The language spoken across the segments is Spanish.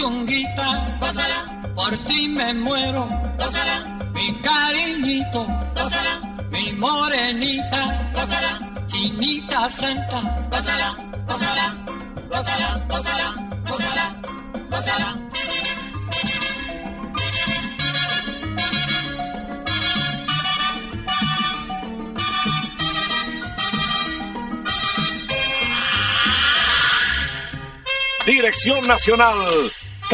Mi puchonguita, gózala, por ti me muero, gózala, mi cariñito, gózala, mi morenita, gózala, chinita santa, gózala, gózala, gózala, gózala, gózala, gózala. Dirección Nacional,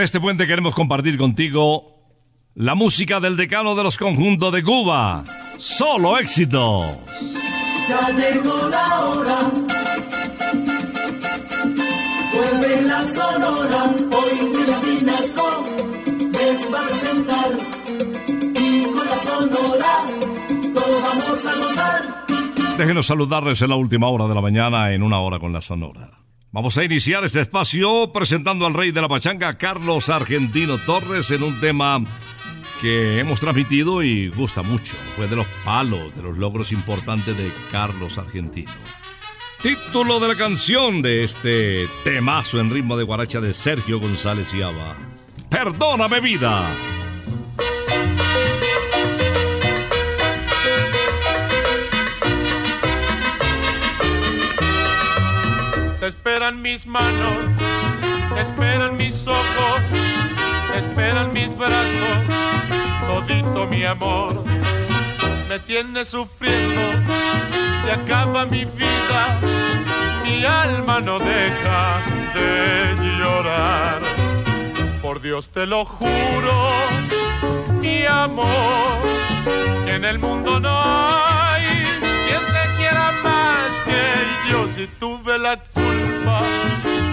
En este puente queremos compartir contigo la música del decano de los conjuntos de Cuba. Solo éxito. Ya llegó la hora. Vuelve la sonora. Hoy William Vinasco les va a presentar. Y con la sonora todos vamos a gozar. Déjenos saludarles en la última hora de la mañana en una hora con la Sonora. Vamos a iniciar este espacio presentando al rey de la pachanga, Carlos Argentino Torres, en un tema que hemos transmitido y gusta mucho. Fue de los palos, de los logros importantes de Carlos Argentino. Título de la canción de este temazo en ritmo de guaracha de Sergio González Yaba. Perdóname vida. Esperan mis manos, esperan mis ojos, esperan mis brazos, todito mi amor. Me tienes sufriendo, se acaba mi vida, mi alma no deja de llorar. Por Dios te lo juro, mi amor, en el mundo no si tuve la culpa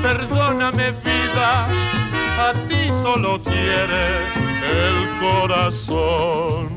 perdóname vida, a ti solo quiere el corazón.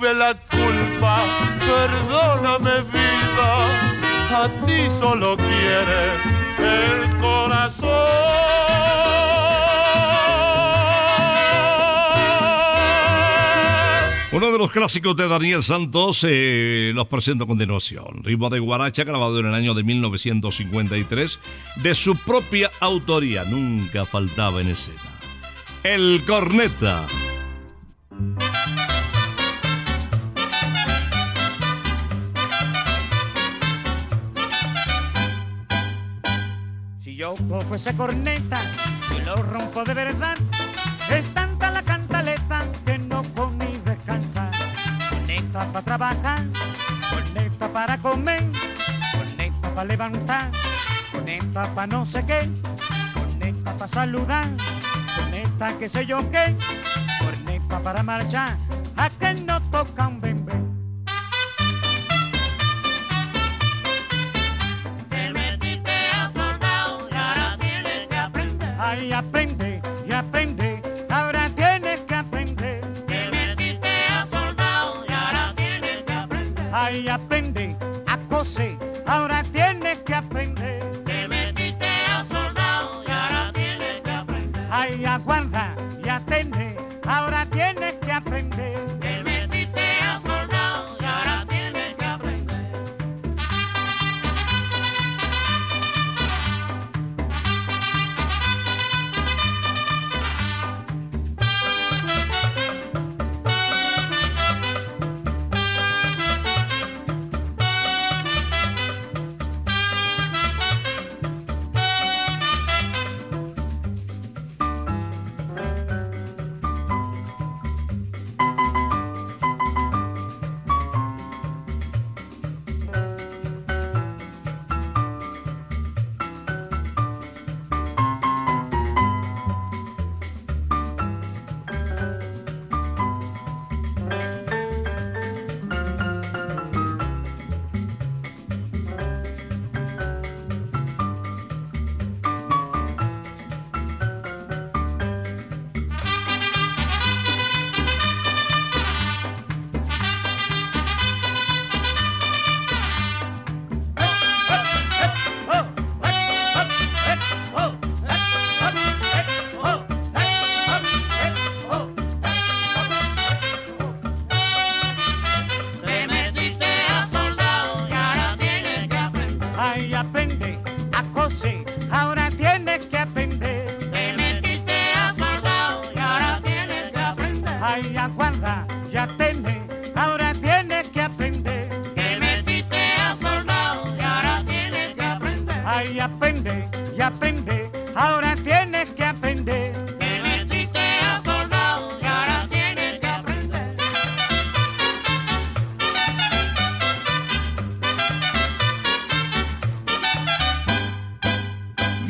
tuve la culpa, perdóname vida, a ti solo quiere el corazón. Uno de los clásicos de Daniel Santos eh, los presento a continuación. Ritmo de Guaracha, grabado en el año de 1953, de su propia autoría, nunca faltaba en escena. El Corneta. Yo cojo esa corneta y lo rompo de verdad. Es tanta la cantaleta que no puedo ni descansar. Corneta para trabajar, corneta para comer, corneta para levantar, corneta para no sé qué, corneta para saludar, corneta que sé yo qué, corneta para marchar, a que no tocan bebé. y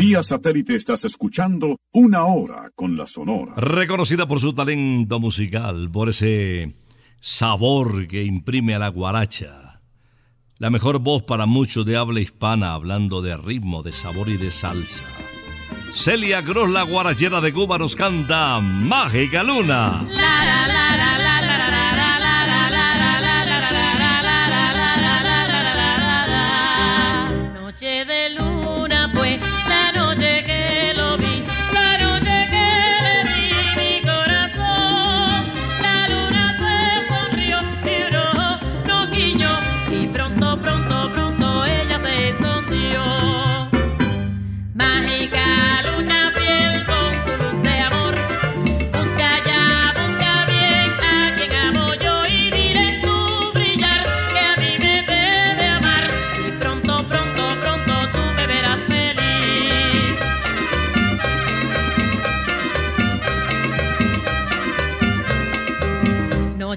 Vía satélite estás escuchando Una Hora con la Sonora. Reconocida por su talento musical, por ese sabor que imprime a la guaracha. la mejor voz para muchos de habla hispana hablando de ritmo, de sabor y de salsa. Celia Gross, la guarachera de Cuba, nos canta Mágica Luna.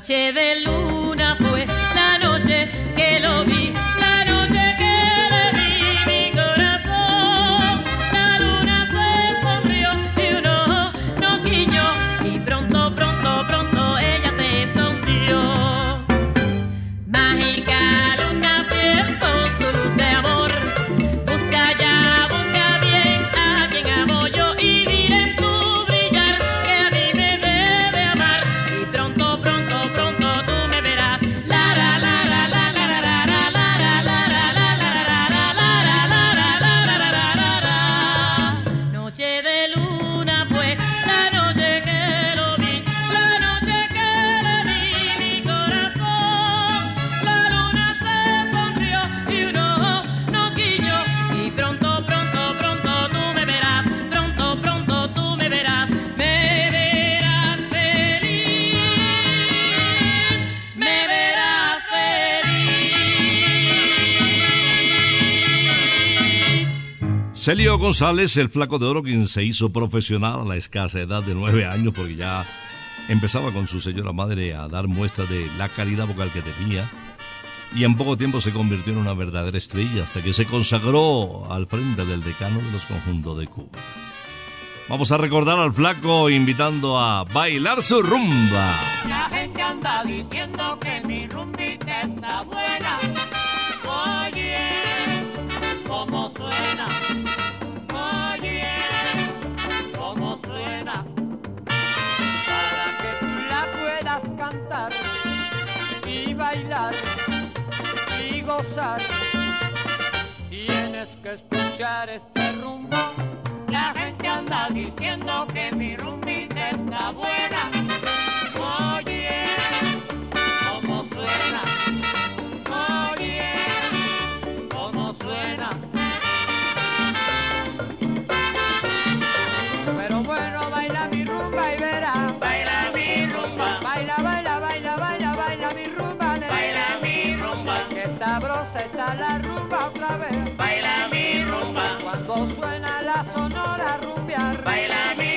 noche de Celio González, el flaco de oro, quien se hizo profesional a la escasa edad de nueve años, porque ya empezaba con su señora madre a dar muestras de la calidad vocal que tenía. Y en poco tiempo se convirtió en una verdadera estrella hasta que se consagró al frente del decano de los conjuntos de Cuba. Vamos a recordar al flaco invitando a bailar su rumba. La gente anda diciendo que mi rumbita está buena. Tienes que escuchar este rumbo. La gente anda diciendo que mi rumbita está buena. Otra vez. Baila mi rumba. Cuando suena la sonora rumbear. Baila mi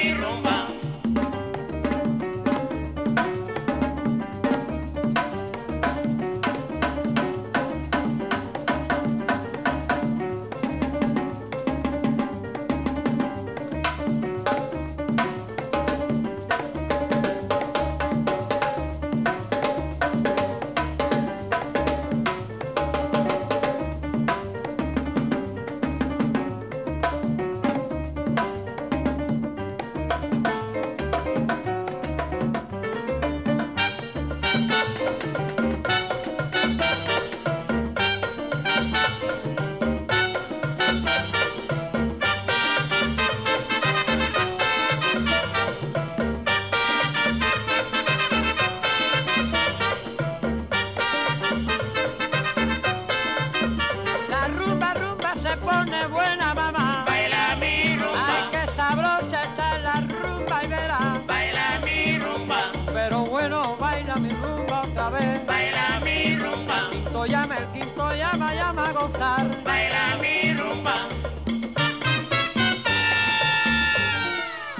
quinto llama, llama a gozar. Baila mi rumba.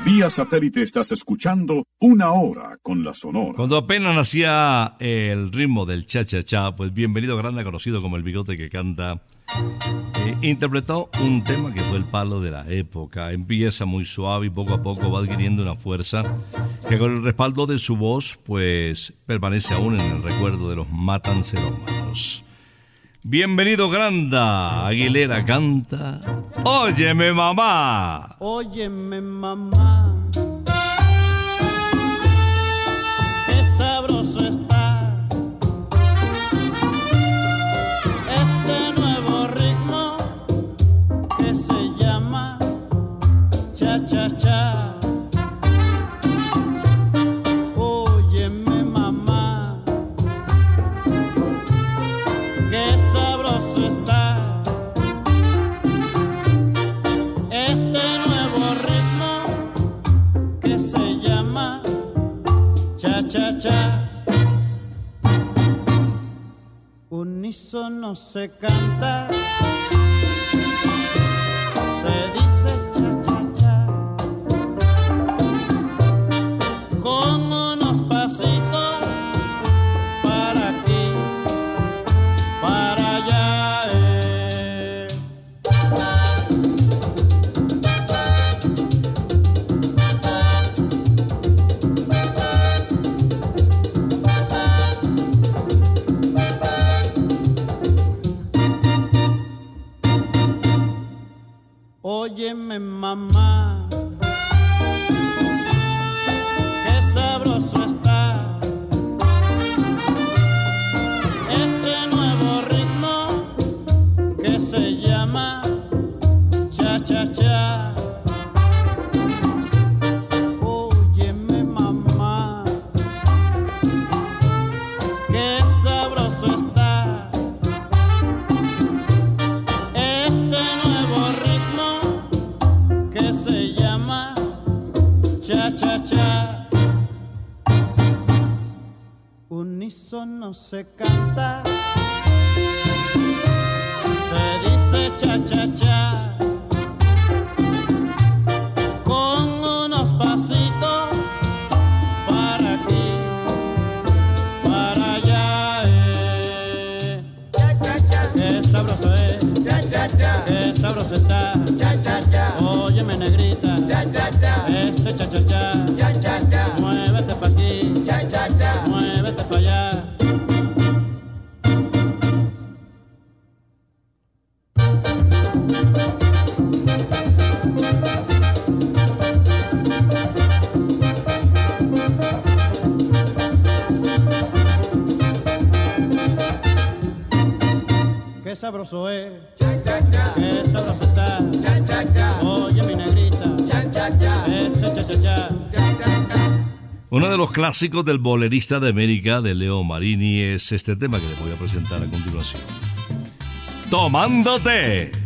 Vía satélite estás escuchando una hora con la Sonora. Cuando apenas nacía el ritmo del cha-cha-cha, pues bienvenido grande, conocido como el bigote que canta, eh, interpretó un tema que fue el palo de la época. Empieza muy suave y poco a poco va adquiriendo una fuerza que con el respaldo de su voz, pues permanece aún en el recuerdo de los matancerómanos. Bienvenido Granda, Aguilera canta. Óyeme mamá. Óyeme mamá. Unísono se canta, Unísono se canta, se dice cha cha. Es, qué está. Oye mi negrita, este cha cha cha. Uno de los clásicos del bolerista de América de Leo Marini es este tema que les voy a presentar a continuación. Tomándote.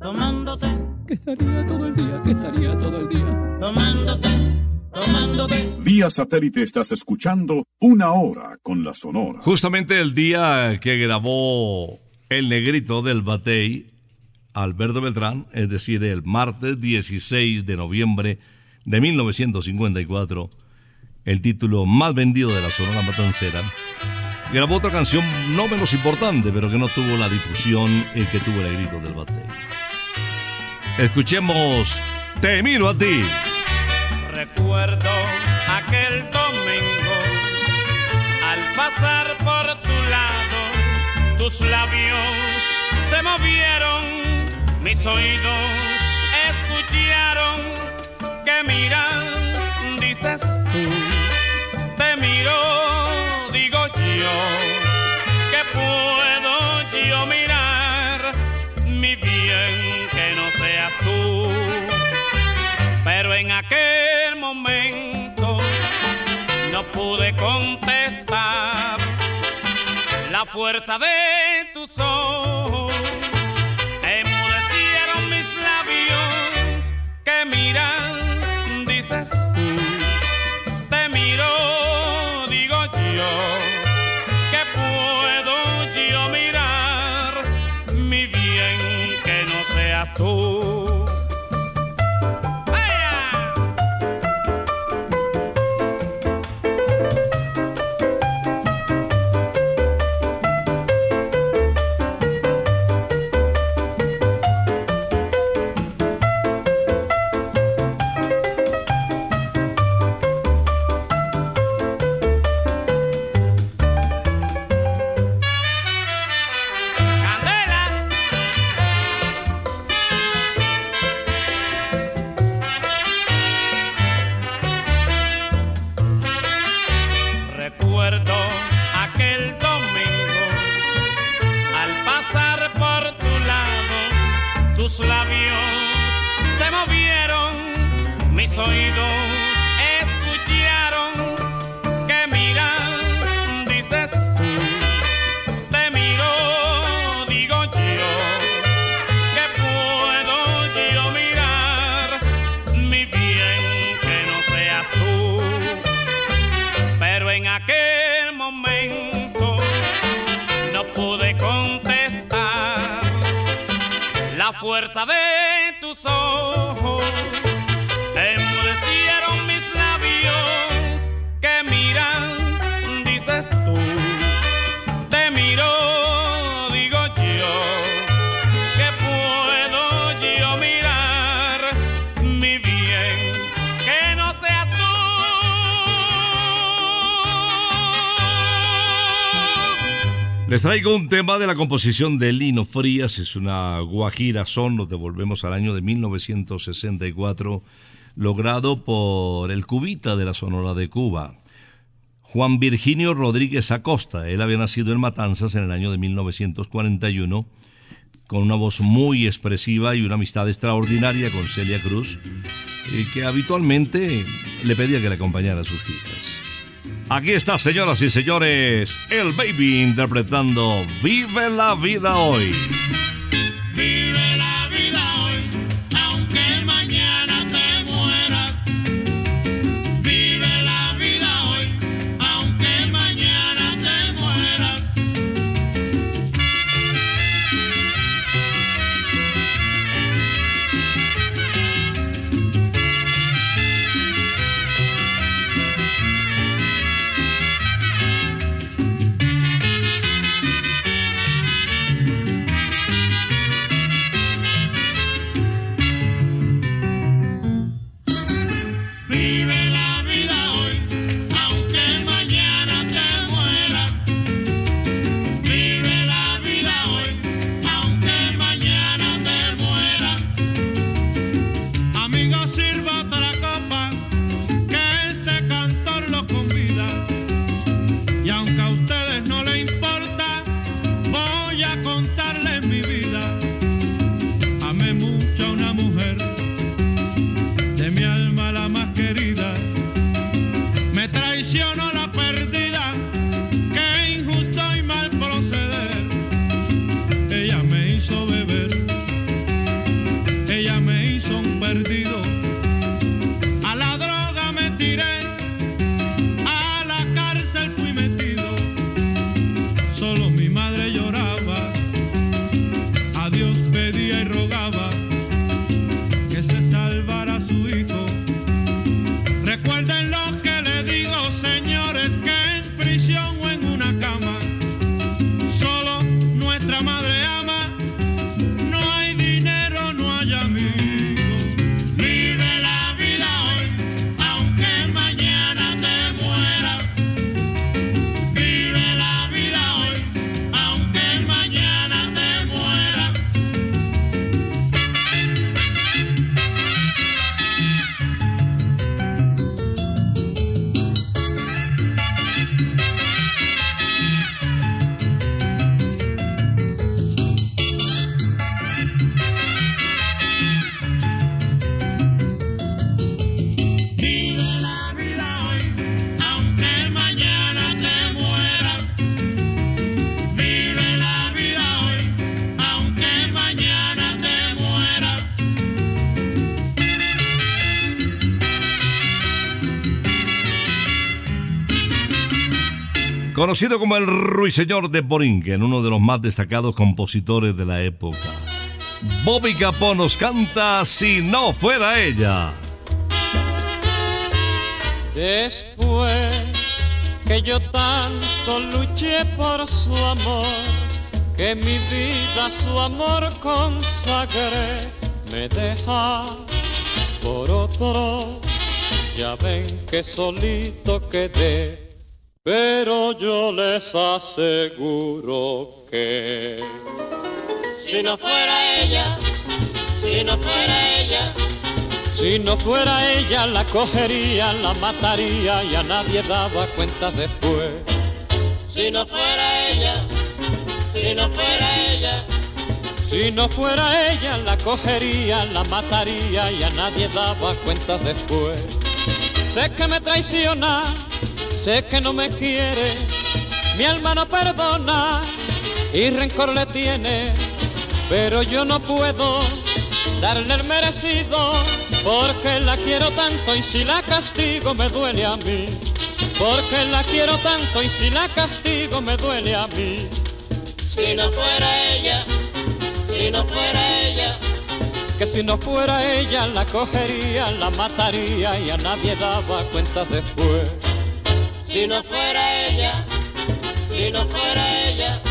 tomándote, que estaría todo el día, que estaría todo el día tomándote, tomándote. Vía satélite estás escuchando Una Hora con la Sonora. Justamente el día que grabó El Negrito del Batey, Alberto Beltrán, es decir, el martes 16 de noviembre de 1954, el título más vendido de la Sonora Matancera, grabó otra canción no menos importante, pero que no tuvo la difusión que tuvo el Negrito del Batey. Escuchemos Te miro a ti. Recuerdo aquel domingo al pasar por tu lado, tus labios se movieron, mis oídos escucharon que miras, dices tú, te miro, contestar la fuerza de tus ojos. Enmudecieron mis labios que miras, dices. Te miro, traigo un tema de la composición de Lino Frías, es una guajira son, nos devolvemos al año de 1964, logrado por el cubita de la Sonora de Cuba, Juan Virginio Rodríguez Acosta. Él había nacido en Matanzas en el año de 1941, con una voz muy expresiva y una amistad extraordinaria con Celia Cruz, eh, que habitualmente le pedía que le acompañara a sus giras. Aquí está, señoras y señores, el Baby interpretando Vive la vida hoy. Conocido como el Ruiseñor de Boringen, uno de los más destacados compositores de la época. Bobby Capó nos canta Si no fuera ella. Después que yo tanto luché por su amor, que mi vida su amor consagré, me deja por otro. Ya ven que solito quedé, pero yo les aseguro que Si no fuera ella, si no fuera ella, Si no fuera ella la cogería, la mataría y a nadie daba cuenta después. si no fuera ella, si no fuera ella, Si no fuera ella la cogería, la mataría y a nadie daba cuenta después. Sé que me traiciona, sé que no me quiere, mi alma no perdona y rencor le tiene, pero yo no puedo darle el merecido porque la quiero tanto y si la castigo me duele a mí. Porque la quiero tanto y si la castigo me duele a mí. si no fuera ella, si no fuera ella, que si no fuera ella la cogería, la mataría y a nadie daba cuenta después. Si no fuera ella, si no fuera ella,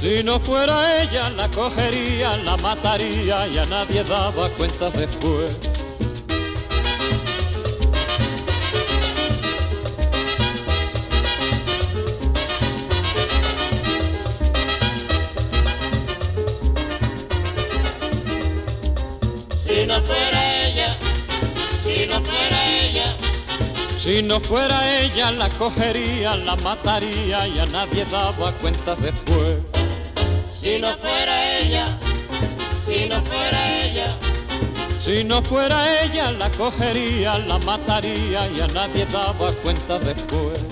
Si no fuera ella la cogería, la mataría y a nadie daba cuenta después. Si no fuera ella la cogería, la mataría y a nadie daba cuenta después. si no fuera ella, si no fuera ella, Si no fuera ella la cogería, la mataría y a nadie daba cuenta después.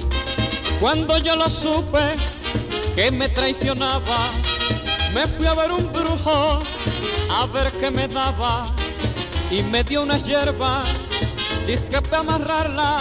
Cuando yo lo supe que me traicionaba, me fui a ver un brujo a ver qué me daba y me dio unas hierbas, dije para amarrarla,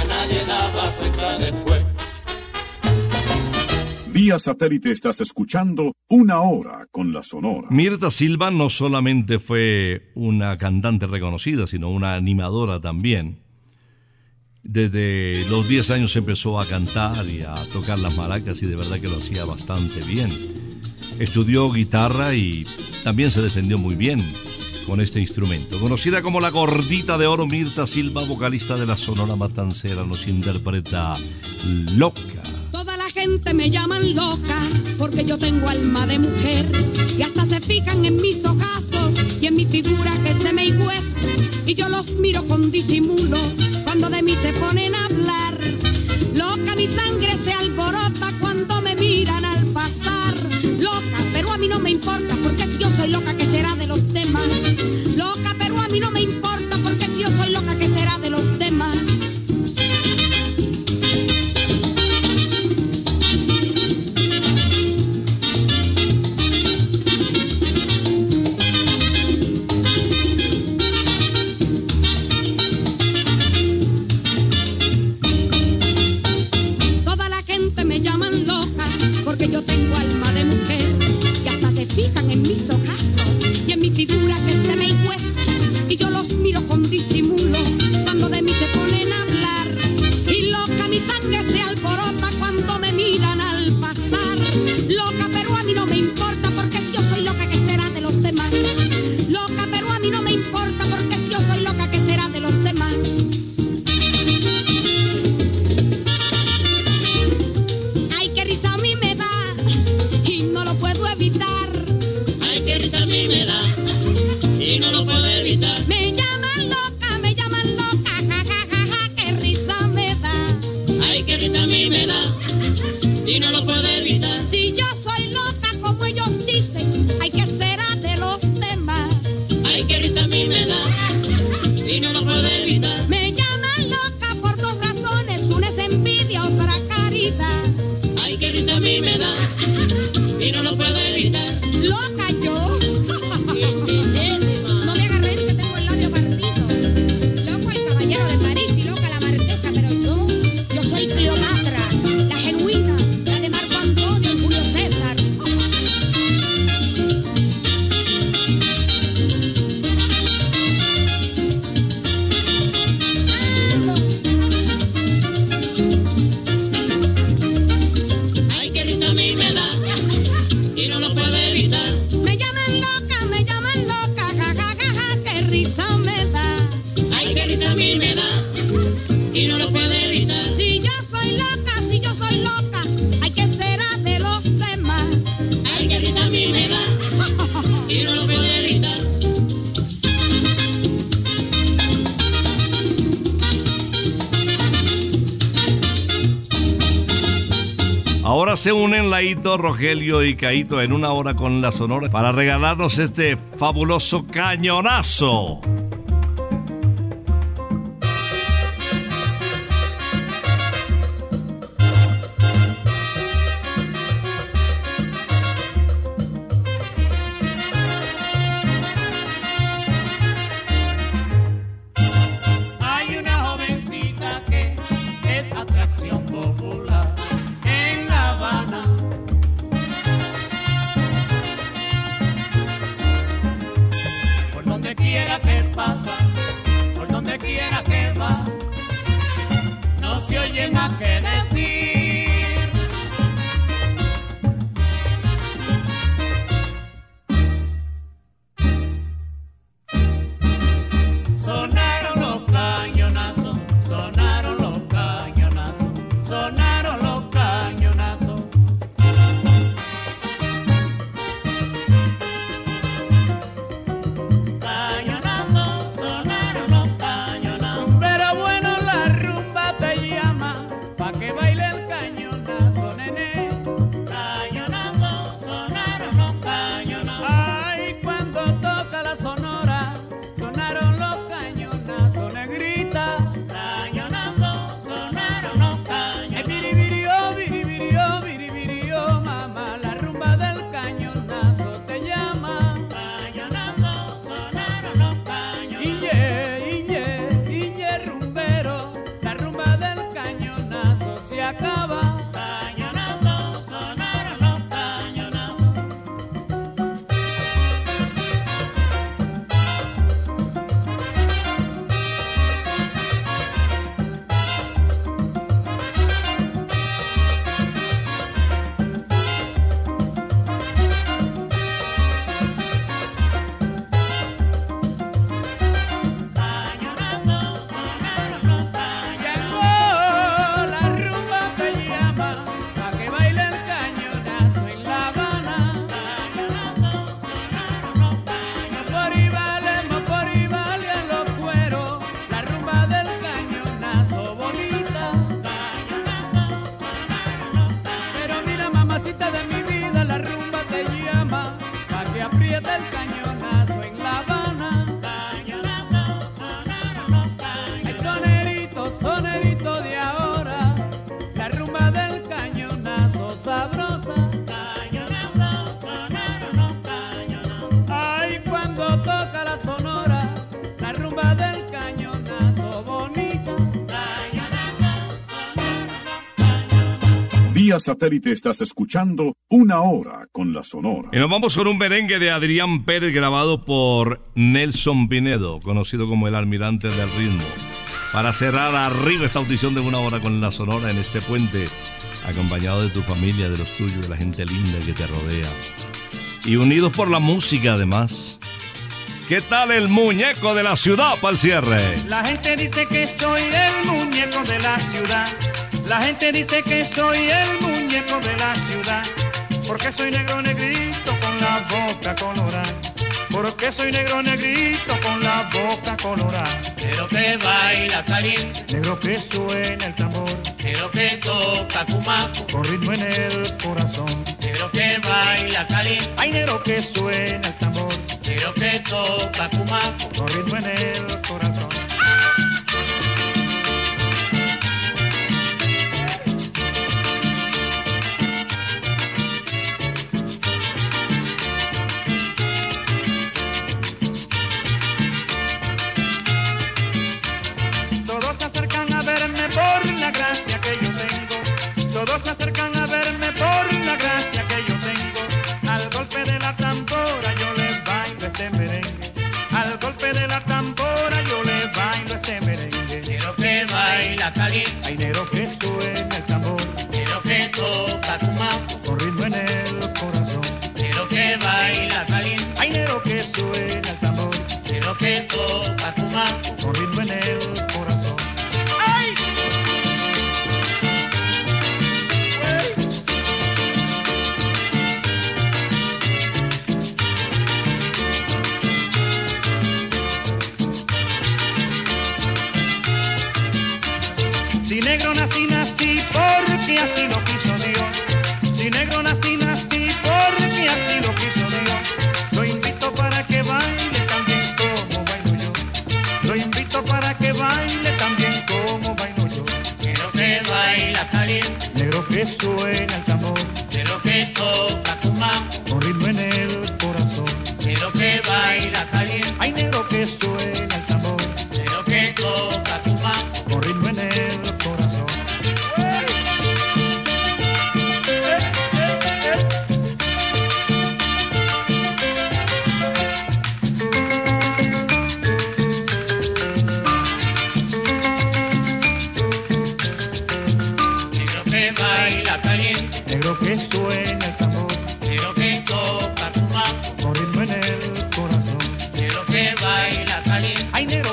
Satélite estás escuchando Una Hora con la Sonora. Mirta Silva no solamente fue una cantante reconocida, sino una animadora también. Desde los 10 años empezó a cantar y a tocar las maracas y de verdad que lo hacía bastante bien. Estudió guitarra y también se defendió muy bien con este instrumento. Conocida como la gordita de oro, Mirta Silva, vocalista de la Sonora Matancera, nos interpreta Loca. Gente me llaman loca porque yo tengo alma de mujer y hasta se fijan en mis ojazos y en mi figura que se me hueso y yo los miro con disimulo cuando de mí se ponen a hablar. Loca mi sangre se alborota cuando Rogelio y Caito en una hora con la Sonora para regalarnos este fabuloso cañonazo. Acaba. Vía satélite estás escuchando una hora con la Sonora. Y nos vamos con un merengue de Adrián Pérez grabado por Nelson Pinedo, conocido como el almirante del ritmo. Para cerrar arriba esta audición de una hora con la Sonora en este puente, acompañado de tu familia, de los tuyos, de la gente linda que te rodea. Y unidos por la música además. ¿Qué tal el muñeco de la ciudad para el cierre? La gente dice que soy el muñeco de la ciudad. La gente dice que soy el muñeco de la ciudad. Porque soy negro negrito con la boca colorada. Porque soy negro negrito con la boca colorada. Pero que baila caliente, Negro que suena el tambor. pero que toca cumaco, Con ritmo en el corazón. pero que baila caliente, Hay negro que suena el tambor. pero que toca cumaco. Con ritmo en el corazón.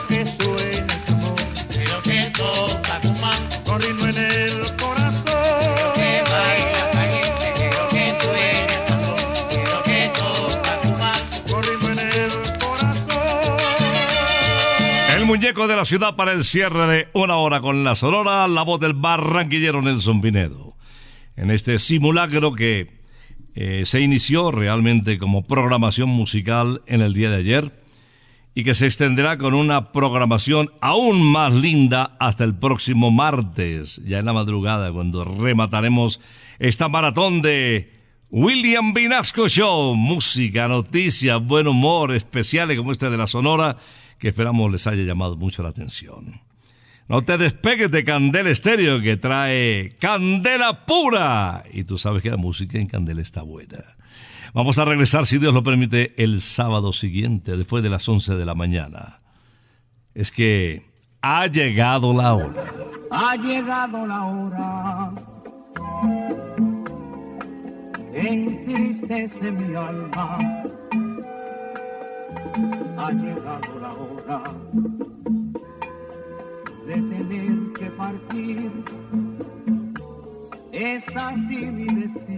Que suena el tambor, quiero que toca tu mano. con ritmo en el corazón. Que baila caliente, quiero que suene el tambor. Quiero que toca tu mano. Con ritmo en el corazón. El muñeco de la ciudad para el cierre de una hora con la sonora, la voz del barranquillero Nelson Pinedo. En este simulacro que eh, se inició realmente como programación musical en el día de ayer y que se extenderá con una programación aún más linda hasta el próximo martes, ya en la madrugada, cuando remataremos esta maratón de William Vinasco Show. Música, noticias, buen humor, especiales como este de la Sonora, que esperamos les haya llamado mucho la atención. No te despegues de Candela Estéreo que trae Candela Pura. Y tú sabes que la música en Candela está buena. Vamos a regresar, si Dios lo permite, el sábado siguiente, después de las 11 de la mañana. Es que ha llegado la hora. Ha llegado la hora. Entristece mi alma. Ha llegado la hora de tener que partir. Es así mi destino.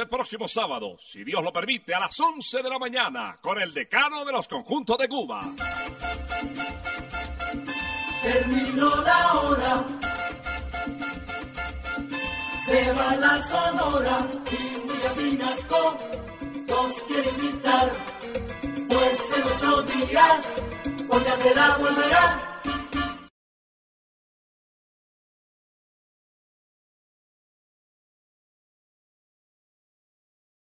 El próximo sábado, si Dios lo permite, a las 11 de la mañana, con el decano de los conjuntos de Cuba. Terminó la hora. Se va la sonora y William Vinasco nos quiere invitar. Pues en ocho días, porque la volverá.